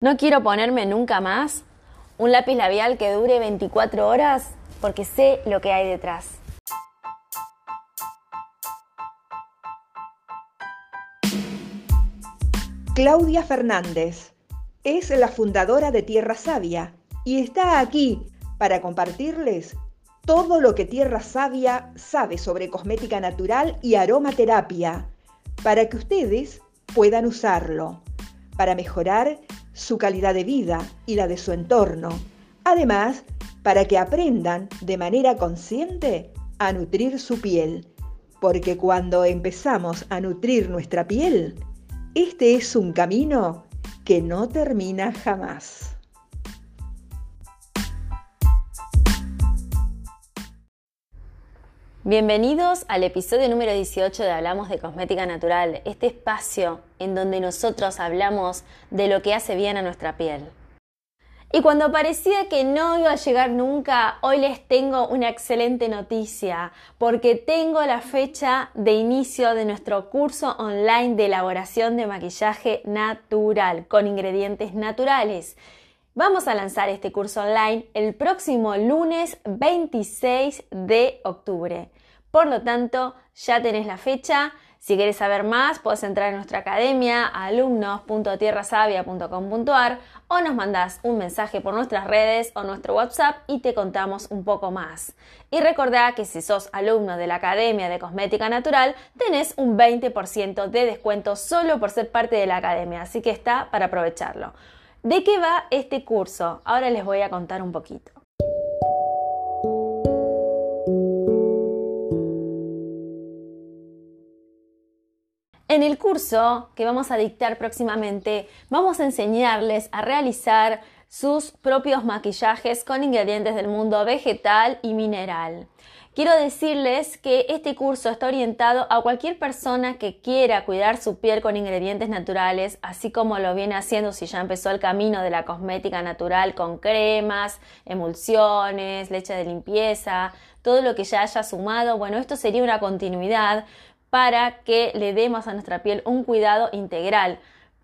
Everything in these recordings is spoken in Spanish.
No quiero ponerme nunca más un lápiz labial que dure 24 horas porque sé lo que hay detrás. Claudia Fernández es la fundadora de Tierra Sabia y está aquí para compartirles todo lo que Tierra Sabia sabe sobre cosmética natural y aromaterapia para que ustedes puedan usarlo para mejorar su calidad de vida y la de su entorno. Además, para que aprendan de manera consciente a nutrir su piel. Porque cuando empezamos a nutrir nuestra piel, este es un camino que no termina jamás. Bienvenidos al episodio número 18 de Hablamos de Cosmética Natural, este espacio en donde nosotros hablamos de lo que hace bien a nuestra piel. Y cuando parecía que no iba a llegar nunca, hoy les tengo una excelente noticia, porque tengo la fecha de inicio de nuestro curso online de elaboración de maquillaje natural con ingredientes naturales. Vamos a lanzar este curso online el próximo lunes 26 de octubre. Por lo tanto, ya tenés la fecha. Si quieres saber más, puedes entrar en nuestra academia alumnos.tierrasavia.com.ar o nos mandás un mensaje por nuestras redes o nuestro WhatsApp y te contamos un poco más. Y recordá que si sos alumno de la Academia de Cosmética Natural, tenés un 20% de descuento solo por ser parte de la academia, así que está para aprovecharlo. ¿De qué va este curso? Ahora les voy a contar un poquito. Curso que vamos a dictar próximamente, vamos a enseñarles a realizar sus propios maquillajes con ingredientes del mundo vegetal y mineral. Quiero decirles que este curso está orientado a cualquier persona que quiera cuidar su piel con ingredientes naturales, así como lo viene haciendo si ya empezó el camino de la cosmética natural con cremas, emulsiones, leche de limpieza, todo lo que ya haya sumado. Bueno, esto sería una continuidad para que le demos a nuestra piel un cuidado integral,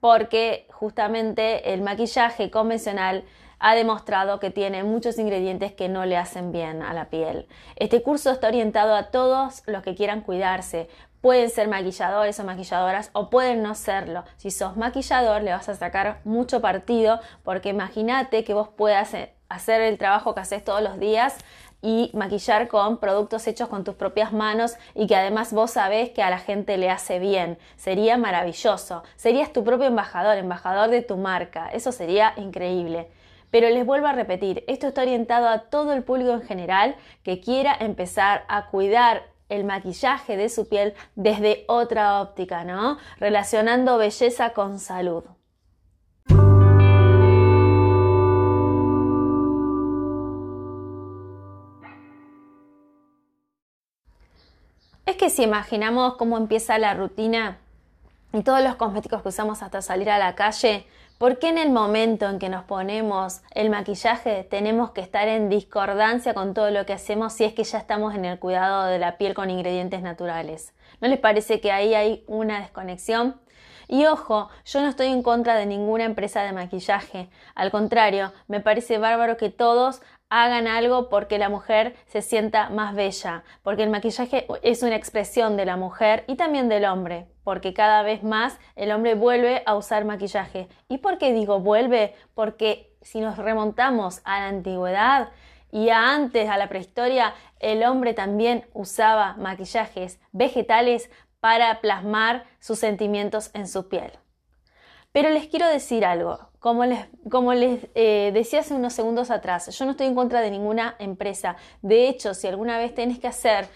porque justamente el maquillaje convencional ha demostrado que tiene muchos ingredientes que no le hacen bien a la piel. Este curso está orientado a todos los que quieran cuidarse. Pueden ser maquilladores o maquilladoras o pueden no serlo. Si sos maquillador le vas a sacar mucho partido porque imagínate que vos puedas eh, hacer el trabajo que haces todos los días y maquillar con productos hechos con tus propias manos y que además vos sabés que a la gente le hace bien. Sería maravilloso. Serías tu propio embajador, embajador de tu marca. Eso sería increíble. Pero les vuelvo a repetir, esto está orientado a todo el público en general que quiera empezar a cuidar el maquillaje de su piel desde otra óptica, ¿no? Relacionando belleza con salud. Es que si imaginamos cómo empieza la rutina y todos los cosméticos que usamos hasta salir a la calle, ¿Por qué en el momento en que nos ponemos el maquillaje tenemos que estar en discordancia con todo lo que hacemos si es que ya estamos en el cuidado de la piel con ingredientes naturales? ¿No les parece que ahí hay una desconexión? Y ojo, yo no estoy en contra de ninguna empresa de maquillaje. Al contrario, me parece bárbaro que todos hagan algo porque la mujer se sienta más bella, porque el maquillaje es una expresión de la mujer y también del hombre, porque cada vez más el hombre vuelve a usar maquillaje. ¿Y por qué digo vuelve? Porque si nos remontamos a la antigüedad y a antes, a la prehistoria, el hombre también usaba maquillajes vegetales para plasmar sus sentimientos en su piel. Pero les quiero decir algo, como les, como les eh, decía hace unos segundos atrás, yo no estoy en contra de ninguna empresa. De hecho, si alguna vez tenés que hacer,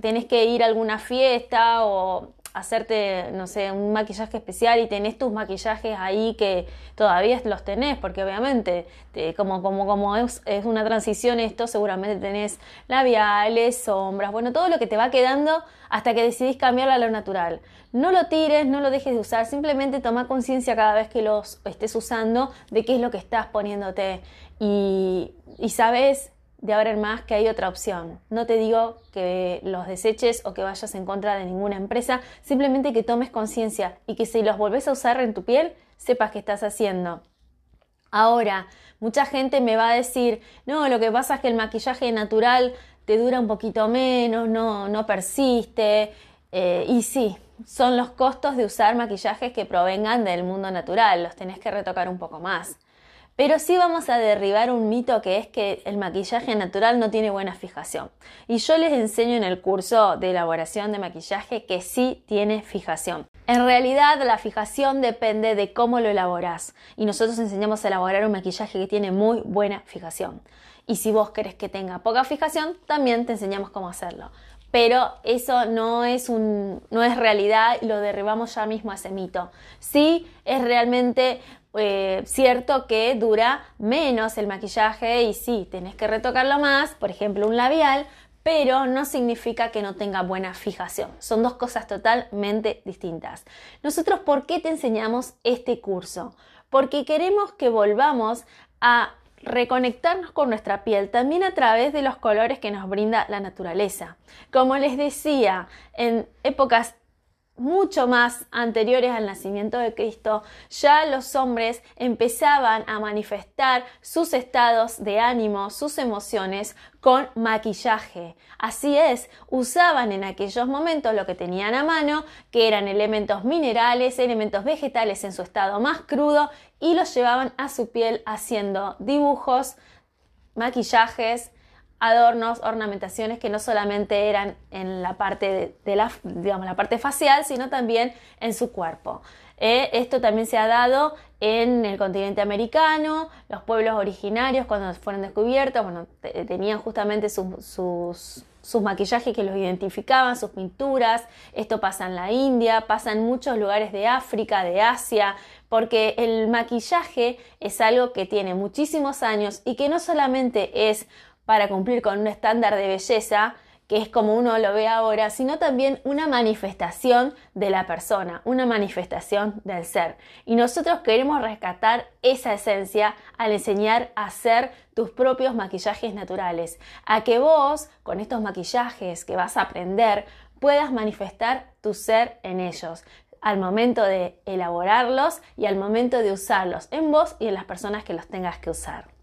tenés que ir a alguna fiesta o hacerte, no sé, un maquillaje especial y tenés tus maquillajes ahí que todavía los tenés, porque obviamente, como, como, como es, una transición esto, seguramente tenés labiales, sombras, bueno, todo lo que te va quedando hasta que decidís cambiarlo a lo natural. No lo tires, no lo dejes de usar, simplemente toma conciencia cada vez que los estés usando de qué es lo que estás poniéndote y, y sabes de ahora en más que hay otra opción. No te digo que los deseches o que vayas en contra de ninguna empresa, simplemente que tomes conciencia y que si los volvés a usar en tu piel, sepas qué estás haciendo. Ahora, mucha gente me va a decir, no, lo que pasa es que el maquillaje natural te dura un poquito menos, no, no persiste. Eh, y sí, son los costos de usar maquillajes que provengan del mundo natural, los tenés que retocar un poco más. Pero sí vamos a derribar un mito que es que el maquillaje natural no tiene buena fijación. Y yo les enseño en el curso de elaboración de maquillaje que sí tiene fijación. En realidad la fijación depende de cómo lo elaboras. Y nosotros enseñamos a elaborar un maquillaje que tiene muy buena fijación. Y si vos querés que tenga poca fijación, también te enseñamos cómo hacerlo. Pero eso no es, un, no es realidad y lo derribamos ya mismo a ese mito. Sí es realmente eh, cierto que dura menos el maquillaje y sí, tenés que retocarlo más, por ejemplo un labial, pero no significa que no tenga buena fijación. Son dos cosas totalmente distintas. Nosotros, ¿por qué te enseñamos este curso? Porque queremos que volvamos a reconectarnos con nuestra piel también a través de los colores que nos brinda la naturaleza. Como les decía, en épocas mucho más anteriores al nacimiento de Cristo, ya los hombres empezaban a manifestar sus estados de ánimo, sus emociones con maquillaje. Así es, usaban en aquellos momentos lo que tenían a mano, que eran elementos minerales, elementos vegetales en su estado más crudo, y los llevaban a su piel haciendo dibujos, maquillajes, adornos, ornamentaciones que no solamente eran en la parte de, la, digamos, la parte facial, sino también en su cuerpo. Eh, esto también se ha dado en el continente americano, los pueblos originarios cuando fueron descubiertos, bueno, tenían justamente sus, sus, maquillajes que los identificaban, sus pinturas, esto pasa en la India, pasa en muchos lugares de África, de Asia, porque el maquillaje es algo que tiene muchísimos años y que no solamente es para cumplir con un estándar de belleza, que es como uno lo ve ahora, sino también una manifestación de la persona, una manifestación del ser. Y nosotros queremos rescatar esa esencia al enseñar a hacer tus propios maquillajes naturales, a que vos, con estos maquillajes que vas a aprender, puedas manifestar tu ser en ellos al momento de elaborarlos y al momento de usarlos en vos y en las personas que los tengas que usar.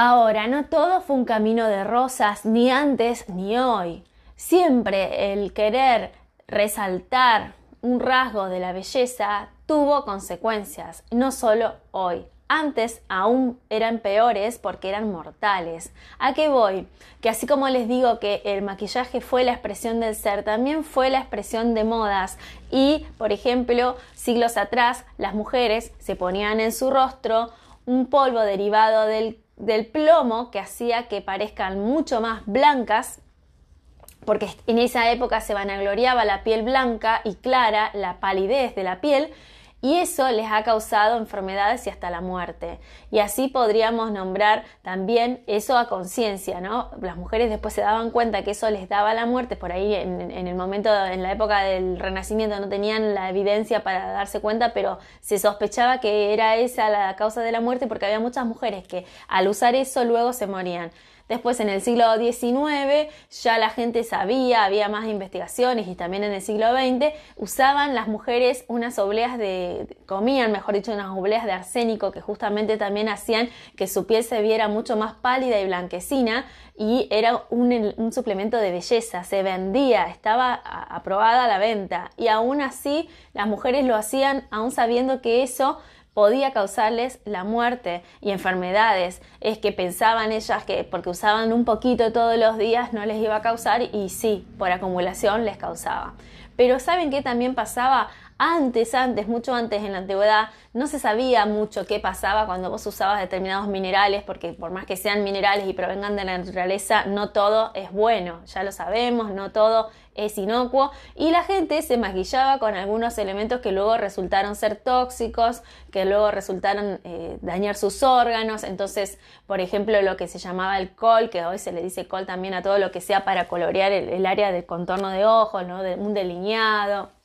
Ahora, no todo fue un camino de rosas, ni antes ni hoy. Siempre el querer resaltar un rasgo de la belleza tuvo consecuencias, no solo hoy. Antes aún eran peores porque eran mortales. ¿A qué voy? Que así como les digo que el maquillaje fue la expresión del ser, también fue la expresión de modas. Y, por ejemplo, siglos atrás, las mujeres se ponían en su rostro un polvo derivado del del plomo que hacía que parezcan mucho más blancas, porque en esa época se vanagloriaba la piel blanca y clara, la palidez de la piel, y eso les ha causado enfermedades y hasta la muerte. Y así podríamos nombrar también eso a conciencia, ¿no? Las mujeres después se daban cuenta que eso les daba la muerte, por ahí en, el momento, en la época del Renacimiento no tenían la evidencia para darse cuenta, pero se sospechaba que era esa la causa de la muerte porque había muchas mujeres que al usar eso luego se morían. Después en el siglo XIX ya la gente sabía, había más investigaciones y también en el siglo XX usaban las mujeres unas obleas de, comían, mejor dicho, unas obleas de arsénico que justamente también hacían que su piel se viera mucho más pálida y blanquecina y era un, suplemento de belleza, se vendía, estaba aprobada la venta. Y aún así las mujeres lo hacían aún sabiendo que eso podía causarles la muerte y enfermedades. Es que pensaban ellas que porque usaban un poquito todos los días no les iba a causar y sí, por acumulación les causaba. Pero ¿saben qué también pasaba? Antes, antes, mucho antes en la antigüedad, no se sabía mucho qué pasaba cuando vos usabas determinados minerales, porque por más que sean minerales y provengan de la naturaleza, no todo es bueno, ya lo sabemos, no todo es inocuo, y la gente se maquillaba con algunos elementos que luego resultaron ser tóxicos, que luego resultaron eh, dañar sus órganos, entonces, por ejemplo, lo que se llamaba el col, que hoy se le dice col también a todo lo que sea para colorear el, área del contorno de ojos, ¿no? de un delineado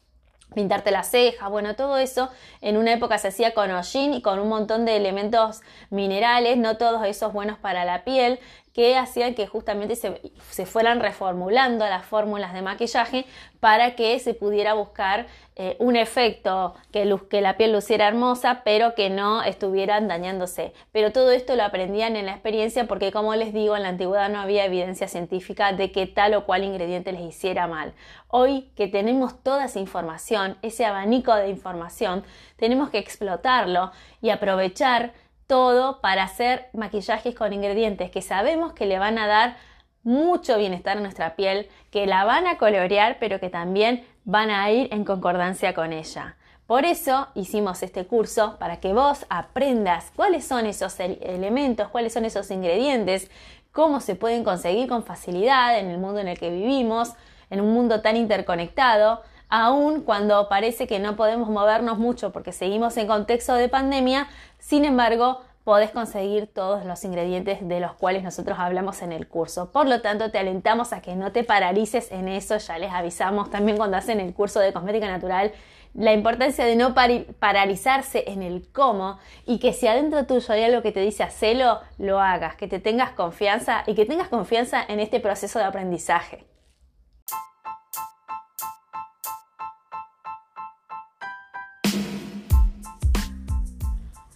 pintarte la ceja, bueno, todo eso en una época se hacía con hollín y con un montón de elementos minerales, no todos esos buenos para la piel, que hacían que justamente se, se fueran reformulando las fórmulas de maquillaje para que se pudiera buscar eh, un efecto que, que la piel luciera hermosa, pero que no estuvieran dañándose. Pero todo esto lo aprendían en la experiencia porque, como les digo, en la antigüedad no había evidencia científica de que tal o cual ingrediente les hiciera mal. Hoy que tenemos toda esa información, ese abanico de información, tenemos que explotarlo y aprovechar todo para hacer maquillajes con ingredientes que sabemos que le van a dar mucho bienestar a nuestra piel, que la van a colorear, pero que también van a ir en concordancia con ella. Por eso hicimos este curso para que vos aprendas cuáles son esos elementos, cuáles son esos ingredientes, cómo se pueden conseguir con facilidad en el mundo en el que vivimos, en un mundo tan interconectado, aun cuando parece que no podemos movernos mucho porque seguimos en contexto de pandemia, sin embargo, podés conseguir todos los ingredientes de los cuales nosotros hablamos en el curso. Por lo tanto, te alentamos a que no te paralices en eso, ya les avisamos también cuando hacen el curso de cosmética natural la importancia de no paralizarse en el cómo y que si adentro tuyo hay algo que te dice hacelo, lo hagas, que te tengas confianza y que tengas confianza en este proceso de aprendizaje.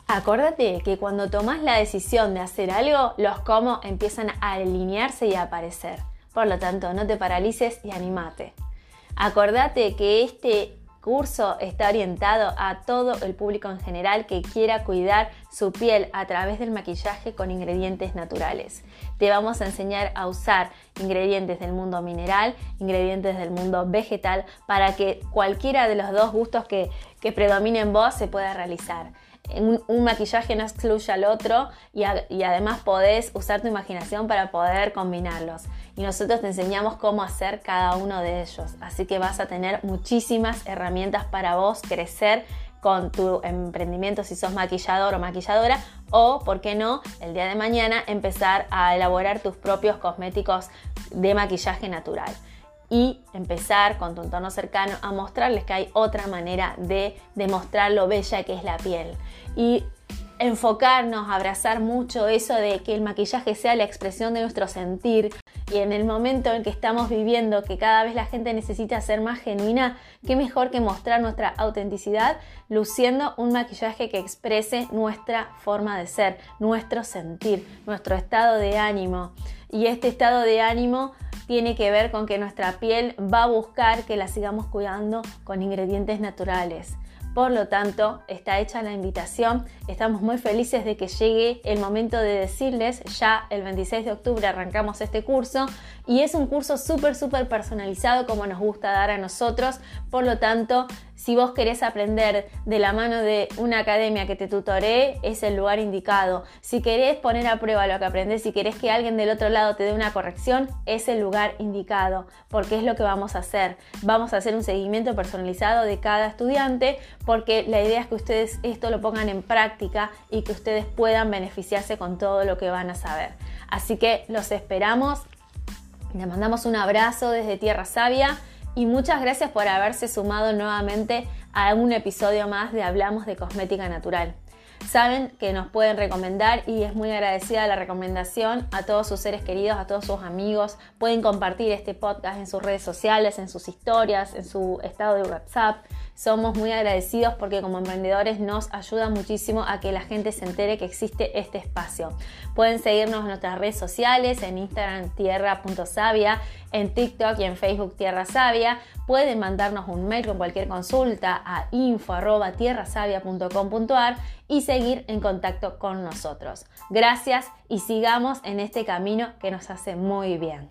Acordate que cuando tomas la decisión de hacer algo, los cómo empiezan a alinearse y a aparecer. Por lo tanto, no te paralices y animate. Acordate que este curso está orientado a todo el público en general que quiera cuidar su piel a través del maquillaje con ingredientes naturales. Te vamos a enseñar a usar ingredientes del mundo mineral, ingredientes del mundo vegetal, para que cualquiera de los dos gustos que, que predominen en vos se pueda realizar un, maquillaje no excluye al otro y, además podés usar tu imaginación para poder combinarlos. Y nosotros te enseñamos cómo hacer cada uno de ellos. Así que vas a tener muchísimas herramientas para vos crecer con tu emprendimiento si sos maquillador o maquilladora o, por qué no, el día de mañana empezar a elaborar tus propios cosméticos de maquillaje natural y empezar con tu entorno cercano a mostrarles que hay otra manera de demostrar lo bella que es la piel. Y enfocarnos, abrazar mucho eso de que el maquillaje sea la expresión de nuestro sentir y en el momento en que estamos viviendo que cada vez la gente necesita ser más genuina, qué mejor que mostrar nuestra autenticidad luciendo un maquillaje que exprese nuestra forma de ser, nuestro sentir, nuestro estado de ánimo. Y este estado de ánimo tiene que ver con que nuestra piel va a buscar que la sigamos cuidando con ingredientes naturales. Por lo tanto, está hecha la invitación. Estamos muy felices de que llegue el momento de decirles, ya el 26 de octubre arrancamos este curso y es un curso súper, súper personalizado como nos gusta dar a nosotros. Por lo tanto, si vos querés aprender de la mano de una academia que te tutoree, es el lugar indicado. Si querés poner a prueba lo que aprendes, si querés que alguien del otro lado te dé una corrección, es el lugar indicado, porque es lo que vamos a hacer. Vamos a hacer un seguimiento personalizado de cada estudiante, porque la idea es que ustedes esto lo pongan en práctica y que ustedes puedan beneficiarse con todo lo que van a saber. Así que los esperamos. Les mandamos un abrazo desde Tierra Sabia y muchas gracias por haberse sumado nuevamente a un episodio más de Hablamos de Cosmética Natural. Saben que nos pueden recomendar y es muy agradecida la recomendación a todos sus seres queridos, a todos sus amigos. Pueden compartir este podcast en sus redes sociales, en sus historias, en su estado de WhatsApp. Somos muy agradecidos porque como emprendedores nos ayuda muchísimo a que la gente se entere que existe este espacio. Pueden seguirnos en nuestras redes sociales, en Instagram tierra.savia, en TikTok y en Facebook Tierra Sabia. Pueden mandarnos un mail con cualquier consulta a info.tierrasavia.com.ar y seguir en contacto con nosotros. Gracias y sigamos en este camino que nos hace muy bien.